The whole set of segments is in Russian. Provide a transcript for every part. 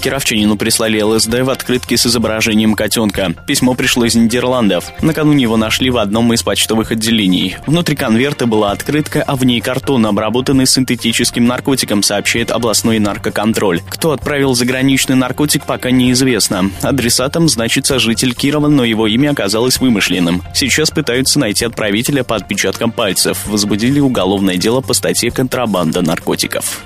Кировчанину прислали ЛСД в открытке с изображением котенка. Письмо пришло из Нидерландов. Накануне его нашли в одном из почтовых отделений. Внутри конверта была открытка, а в ней картон, обработанный синтетическим наркотиком, сообщает областной наркоконтроль. Кто отправил заграничный наркотик, пока неизвестно. Адресатом значится житель Кирова, но его имя оказалось вымышленным. Сейчас пытаются найти отправителя по отпечаткам пальцев. Возбудили уголовное дело по статье «Контрабанда наркотиков».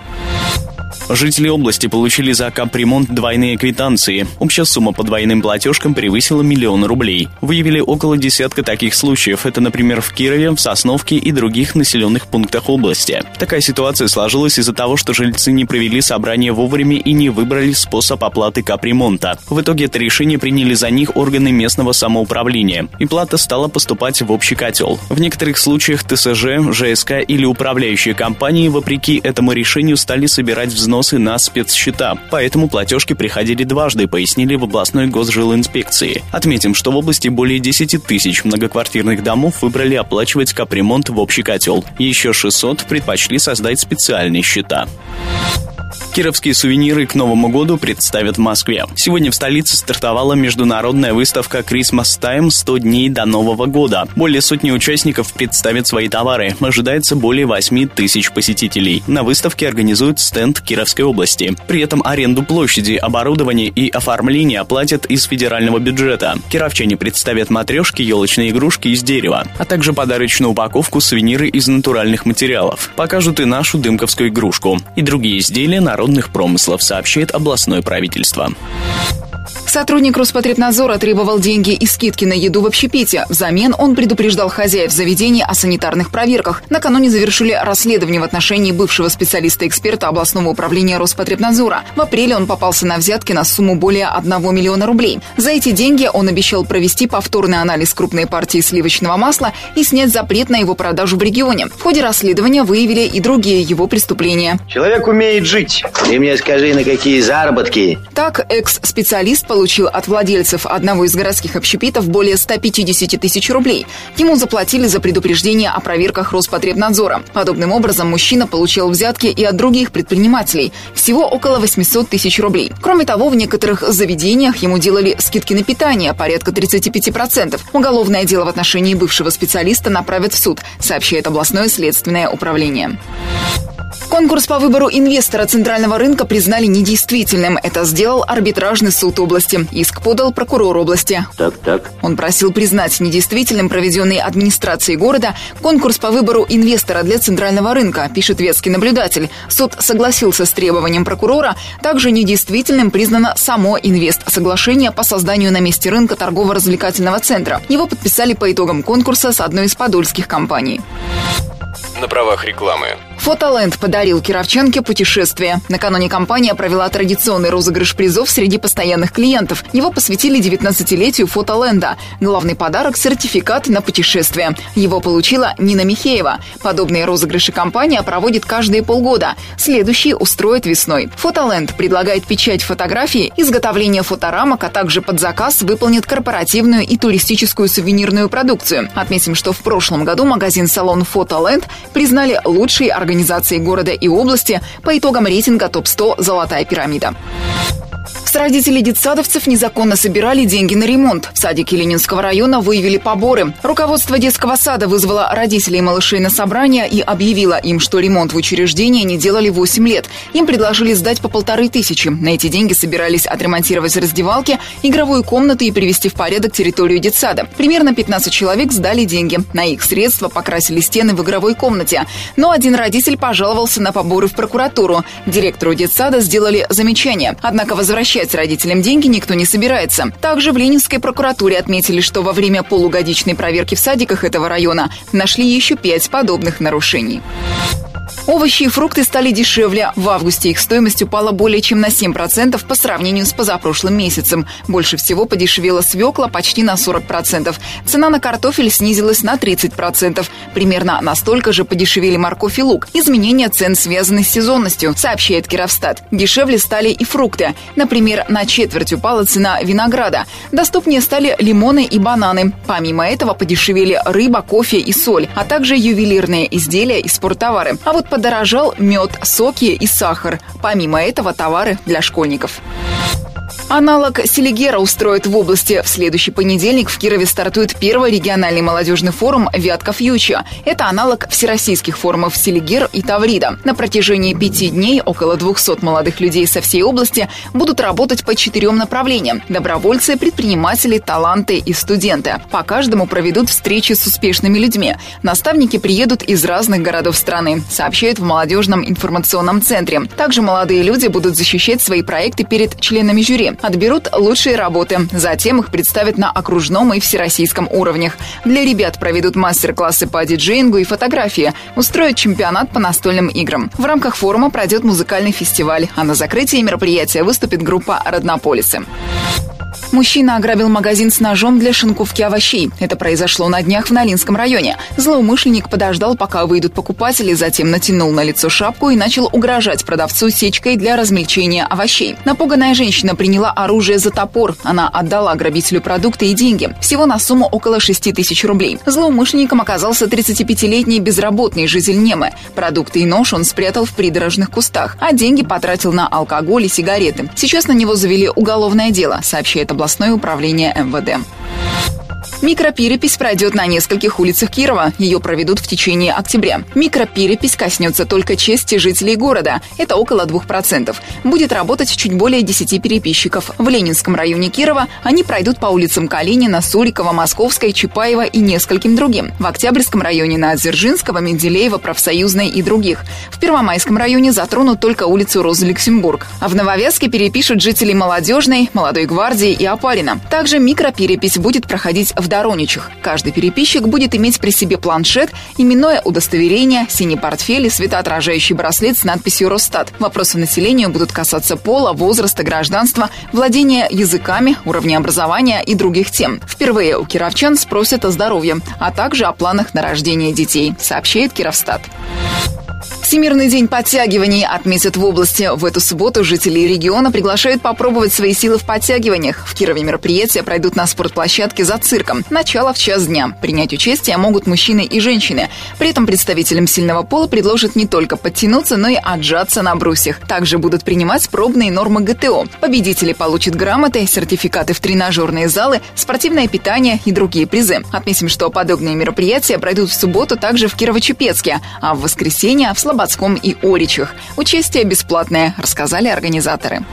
Жители области получили за капремонт двойные квитанции. Общая сумма по двойным платежкам превысила миллион рублей. Выявили около десятка таких случаев. Это, например, в Кирове, в Сосновке и других населенных пунктах области. Такая ситуация сложилась из-за того, что жильцы не провели собрание вовремя и не выбрали способ оплаты капремонта. В итоге это решение приняли за них органы местного самоуправления, и плата стала поступать в общий котел. В некоторых случаях ТСЖ, ЖСК или управляющие компании, вопреки этому решению, стали собирать взнос взносы на спецсчета, поэтому платежки приходили дважды, пояснили в областной госжилинспекции. Отметим, что в области более 10 тысяч многоквартирных домов выбрали оплачивать капремонт в общий котел. Еще 600 предпочли создать специальные счета. Кировские сувениры к Новому году представят в Москве. Сегодня в столице стартовала международная выставка Christmas Time 100 дней до Нового года. Более сотни участников представят свои товары. Ожидается более 8 тысяч посетителей. На выставке организуют стенд Кировской области. При этом аренду площади, оборудование и оформление оплатят из федерального бюджета. Кировчане представят матрешки, елочные игрушки из дерева, а также подарочную упаковку сувениры из натуральных материалов. Покажут и нашу дымковскую игрушку. И другие изделия народных промыслов, сообщает областное правительство. Сотрудник Роспотребнадзора требовал деньги и скидки на еду в общепите. Взамен он предупреждал хозяев заведения о санитарных проверках. Накануне завершили расследование в отношении бывшего специалиста-эксперта областного управления Роспотребнадзора. В апреле он попался на взятки на сумму более 1 миллиона рублей. За эти деньги он обещал провести повторный анализ крупной партии сливочного масла и снять запрет на его продажу в регионе. В ходе расследования выявили и другие его преступления. Человек умеет жить. Ты мне скажи, на какие заработки? Так, экс-специалист получил от владельцев одного из городских общепитов более 150 тысяч рублей. Ему заплатили за предупреждение о проверках Роспотребнадзора. Подобным образом мужчина получил взятки и от других предпринимателей. Всего около 800 тысяч рублей. Кроме того, в некоторых заведениях ему делали скидки на питание, порядка 35%. Уголовное дело в отношении бывшего специалиста направят в суд, сообщает областное следственное управление. Конкурс по выбору инвестора центрального рынка признали недействительным. Это сделал арбитражный суд области. Иск подал прокурор области. Так, так. Он просил признать недействительным проведенный администрацией города конкурс по выбору инвестора для центрального рынка, пишет ветский наблюдатель. Суд согласился с требованием прокурора. Также недействительным признано само инвест-соглашение по созданию на месте рынка торгово-развлекательного центра. Его подписали по итогам конкурса с одной из подольских компаний. На правах рекламы. Фотоленд подарил Кировченке путешествие. Накануне компания провела традиционный розыгрыш призов среди постоянных клиентов. Его посвятили 19-летию Фотоленда. Главный подарок – сертификат на путешествие. Его получила Нина Михеева. Подобные розыгрыши компания проводит каждые полгода. Следующий устроит весной. Фотоленд предлагает печать фотографии, изготовление фоторамок, а также под заказ выполнит корпоративную и туристическую сувенирную продукцию. Отметим, что в прошлом году магазин-салон Фотоленд признали лучшей организацией города и области по итогам рейтинга ТОП-100 «Золотая пирамида». Родители детсадовцев незаконно собирали деньги на ремонт. В садике Ленинского района выявили поборы. Руководство детского сада вызвало родителей малышей на собрание и объявило им, что ремонт в учреждении не делали 8 лет. Им предложили сдать по полторы тысячи. На эти деньги собирались отремонтировать раздевалки, игровую комнату и привести в порядок территорию детсада. Примерно 15 человек сдали деньги. На их средства покрасили стены в игровой комнате. Но один родитель пожаловался на поборы в прокуратуру. Директору детсада сделали замечание. Однако возвращать возвращать родителям деньги никто не собирается. Также в Ленинской прокуратуре отметили, что во время полугодичной проверки в садиках этого района нашли еще пять подобных нарушений. Овощи и фрукты стали дешевле. В августе их стоимость упала более чем на 7% по сравнению с позапрошлым месяцем. Больше всего подешевела свекла почти на 40%. Цена на картофель снизилась на 30%. Примерно настолько же подешевели морковь и лук. Изменения цен связаны с сезонностью, сообщает Кировстат. Дешевле стали и фрукты. Например, на четверть упала цена винограда. Доступнее стали лимоны и бананы. Помимо этого подешевели рыба, кофе и соль, а также ювелирные изделия и спорттовары. А вот подорожал мед, соки и сахар. Помимо этого товары для школьников. Аналог Селигера устроит в области. В следующий понедельник в Кирове стартует первый региональный молодежный форум «Вятка Фьюча». Это аналог всероссийских форумов Селигер и Таврида. На протяжении пяти дней около 200 молодых людей со всей области будут работать по четырем направлениям – добровольцы, предприниматели, таланты и студенты. По каждому проведут встречи с успешными людьми. Наставники приедут из разных городов страны, сообщают в молодежном информационном центре. Также молодые люди будут защищать свои проекты перед членами жюри отберут лучшие работы. Затем их представят на окружном и всероссийском уровнях. Для ребят проведут мастер-классы по диджеингу и фотографии, устроят чемпионат по настольным играм. В рамках форума пройдет музыкальный фестиваль, а на закрытии мероприятия выступит группа «Роднополисы». Мужчина ограбил магазин с ножом для шинковки овощей. Это произошло на днях в Налинском районе. Злоумышленник подождал, пока выйдут покупатели, затем натянул на лицо шапку и начал угрожать продавцу сечкой для размельчения овощей. Напуганная женщина приняла оружие за топор. Она отдала грабителю продукты и деньги. Всего на сумму около 6 тысяч рублей. Злоумышленником оказался 35-летний безработный житель Немы. Продукты и нож он спрятал в придорожных кустах, а деньги потратил на алкоголь и сигареты. Сейчас на него завели уголовное дело, сообщает областное управление МВД. Микроперепись пройдет на нескольких улицах Кирова. Ее проведут в течение октября. Микроперепись коснется только чести жителей города. Это около 2%. Будет работать чуть более 10 переписчиков. В Ленинском районе Кирова они пройдут по улицам Калинина, Сурикова, Московской, Чапаева и нескольким другим. В Октябрьском районе на Дзержинского, Менделеева, Профсоюзной и других. В Первомайском районе затронут только улицу Розы Люксембург. А в Нововязке перепишут жителей Молодежной, Молодой гвардии и Опарина. Также микроперепись будет проходить в Дороничах. Каждый переписчик будет иметь при себе планшет, именное удостоверение, синий портфель и светоотражающий браслет с надписью «Росстат». Вопросы населения будут касаться пола, возраста, гражданства, владения языками, уровня образования и других тем. Впервые у кировчан спросят о здоровье, а также о планах на рождение детей, сообщает Кировстат. Всемирный день подтягиваний отметят в области. В эту субботу жители региона приглашают попробовать свои силы в подтягиваниях. В Кирове мероприятия пройдут на спортплощадке за цирком. Начало в час дня. Принять участие могут мужчины и женщины. При этом представителям сильного пола предложат не только подтянуться, но и отжаться на брусьях. Также будут принимать пробные нормы ГТО. Победители получат грамоты, сертификаты в тренажерные залы, спортивное питание и другие призы. Отметим, что подобные мероприятия пройдут в субботу также в Кирово-Чепецке, а в воскресенье в Слободке Слободском и Оричах. Участие бесплатное, рассказали организаторы.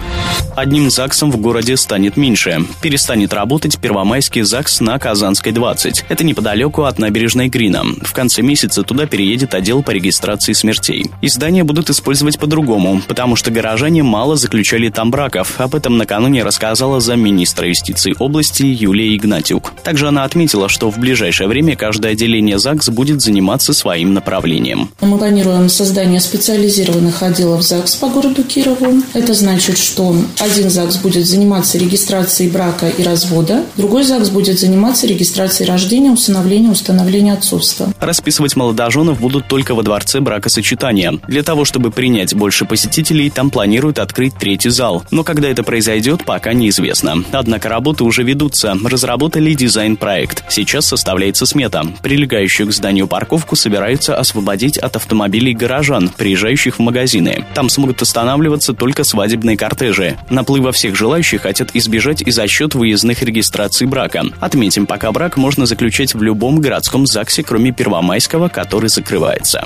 Одним ЗАГСом в городе станет меньше. Перестанет работать Первомайский ЗАГС на Казанской 20. Это неподалеку от набережной Грина. В конце месяца туда переедет отдел по регистрации смертей. Издания будут использовать по-другому, потому что горожане мало заключали там браков. Об этом накануне рассказала замминистра юстиции области Юлия Игнатюк. Также она отметила, что в ближайшее время каждое отделение ЗАГС будет заниматься своим направлением. Мы планируем создать создание специализированных отделов ЗАГС по городу Кирову. Это значит, что один ЗАГС будет заниматься регистрацией брака и развода, другой ЗАГС будет заниматься регистрацией рождения, усыновления, установления отцовства. Расписывать молодоженов будут только во дворце бракосочетания. Для того, чтобы принять больше посетителей, там планируют открыть третий зал. Но когда это произойдет, пока неизвестно. Однако работы уже ведутся. Разработали дизайн-проект. Сейчас составляется смета. Прилегающую к зданию парковку собираются освободить от автомобилей гараж горожан, приезжающих в магазины. Там смогут останавливаться только свадебные кортежи. Наплыва всех желающих хотят избежать и за счет выездных регистраций брака. Отметим, пока брак можно заключать в любом городском ЗАГСе, кроме Первомайского, который закрывается.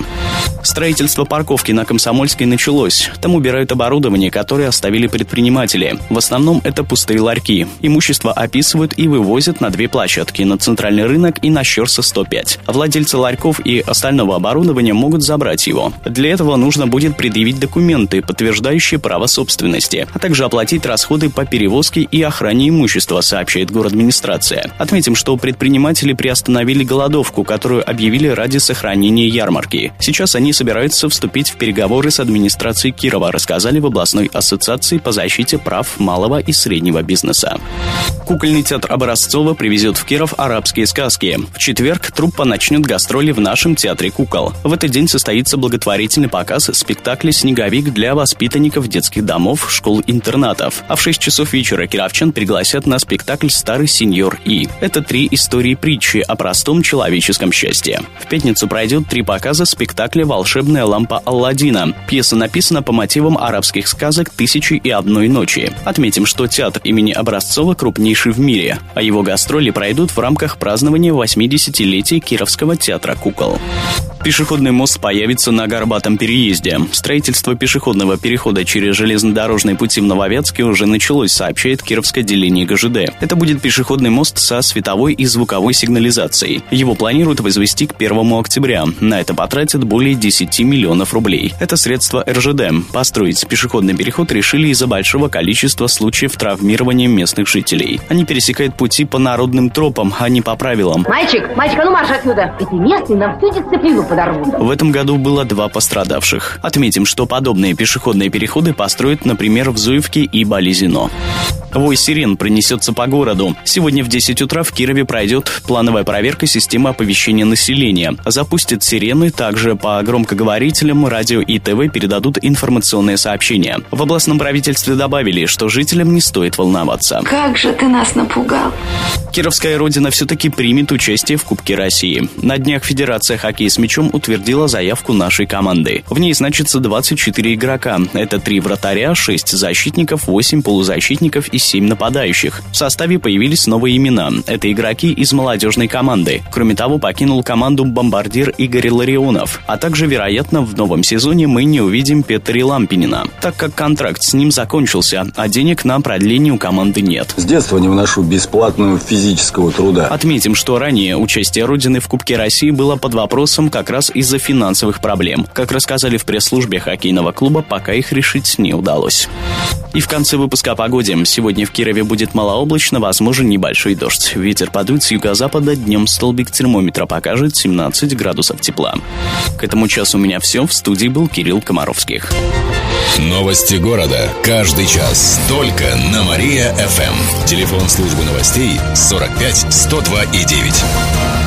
Строительство парковки на Комсомольской началось. Там убирают оборудование, которое оставили предприниматели. В основном это пустые ларьки. Имущество описывают и вывозят на две площадки – на центральный рынок и на Щерса 105. Владельцы ларьков и остального оборудования могут забрать его. Для этого нужно будет предъявить документы, подтверждающие право собственности, а также оплатить расходы по перевозке и охране имущества, сообщает город администрация. Отметим, что предприниматели приостановили голодовку, которую объявили ради сохранения ярмарки. Сейчас они собираются вступить в переговоры с администрацией Кирова, рассказали в областной ассоциации по защите прав малого и среднего бизнеса. Кукольный театр Образцова привезет в Киров арабские сказки. В четверг труппа начнет гастроли в нашем театре кукол. В этот день состоится благотворительный показ спектакля «Снеговик» для воспитанников детских домов, школ-интернатов. А в 6 часов вечера кировчан пригласят на спектакль «Старый сеньор И». Это три истории притчи о простом человеческом счастье. В пятницу пройдет три показа спектакля «Волшебная лампа Алладина». Пьеса написана по мотивам арабских сказок «Тысячи и одной ночи». Отметим, что театр имени Образцова крупнейший в мире, а его гастроли пройдут в рамках празднования 80-летия Кировского театра кукол. Пешеходный мост появится на Горбатом переезде. Строительство пешеходного перехода через железнодорожные пути в Нововятске уже началось, сообщает Кировское отделение ГЖД. Это будет пешеходный мост со световой и звуковой сигнализацией. Его планируют возвести к 1 октября. На это потратят более 10 миллионов рублей. Это средства РЖД. Построить пешеходный переход решили из-за большого количества случаев травмирования местных жителей. Они пересекают пути по народным тропам, а не по правилам. Мальчик, мальчик, а ну марш отсюда! Эти местные нам всю дисциплину подорвут. В этом году было два пострадавших. Отметим, что подобные пешеходные переходы построят, например, в Зуевке и Болезино. Вой сирен пронесется по городу. Сегодня в 10 утра в Кирове пройдет плановая проверка системы оповещения населения. Запустят сирены, также по громкоговорителям, радио и ТВ передадут информационные сообщения. В областном правительстве добавили, что жителям не стоит волноваться. Как же ты нас напугал. Кировская родина все-таки примет участие в Кубке России. На днях Федерация хоккея с мячом утвердила заявку нашей команды. В ней значится 24 игрока. Это 3 вратаря, 6 защитников, 8 полузащитников и 7 нападающих. В составе появились новые имена. Это игроки из молодежной команды. Кроме того, покинул команду бомбардир Игорь Ларионов. А также, вероятно, в новом сезоне мы не увидим Петри Лампинина, так как контракт с ним закончился, а денег на продление у команды нет. С детства не вношу бесплатную физического труда. Отметим, что ранее участие Родины в Кубке России было под вопросом как раз из-за финансовых проблем. Как рассказали в пресс-службе хоккейного клуба, пока их решить не удалось. И в конце выпуска о погоде. Сегодня в Кирове будет малооблачно, возможен небольшой дождь. Ветер подует с юго-запада, днем столбик термометра покажет 17 градусов тепла. К этому часу у меня все. В студии был Кирилл Комаровских. Новости города. Каждый час. Только на Мария-ФМ. Телефон службы новостей 45 102 и 9.